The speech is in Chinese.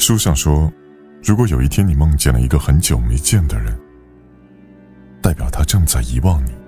书上说如果有一天你梦见了一个很久没见的人代表他正在遗忘你。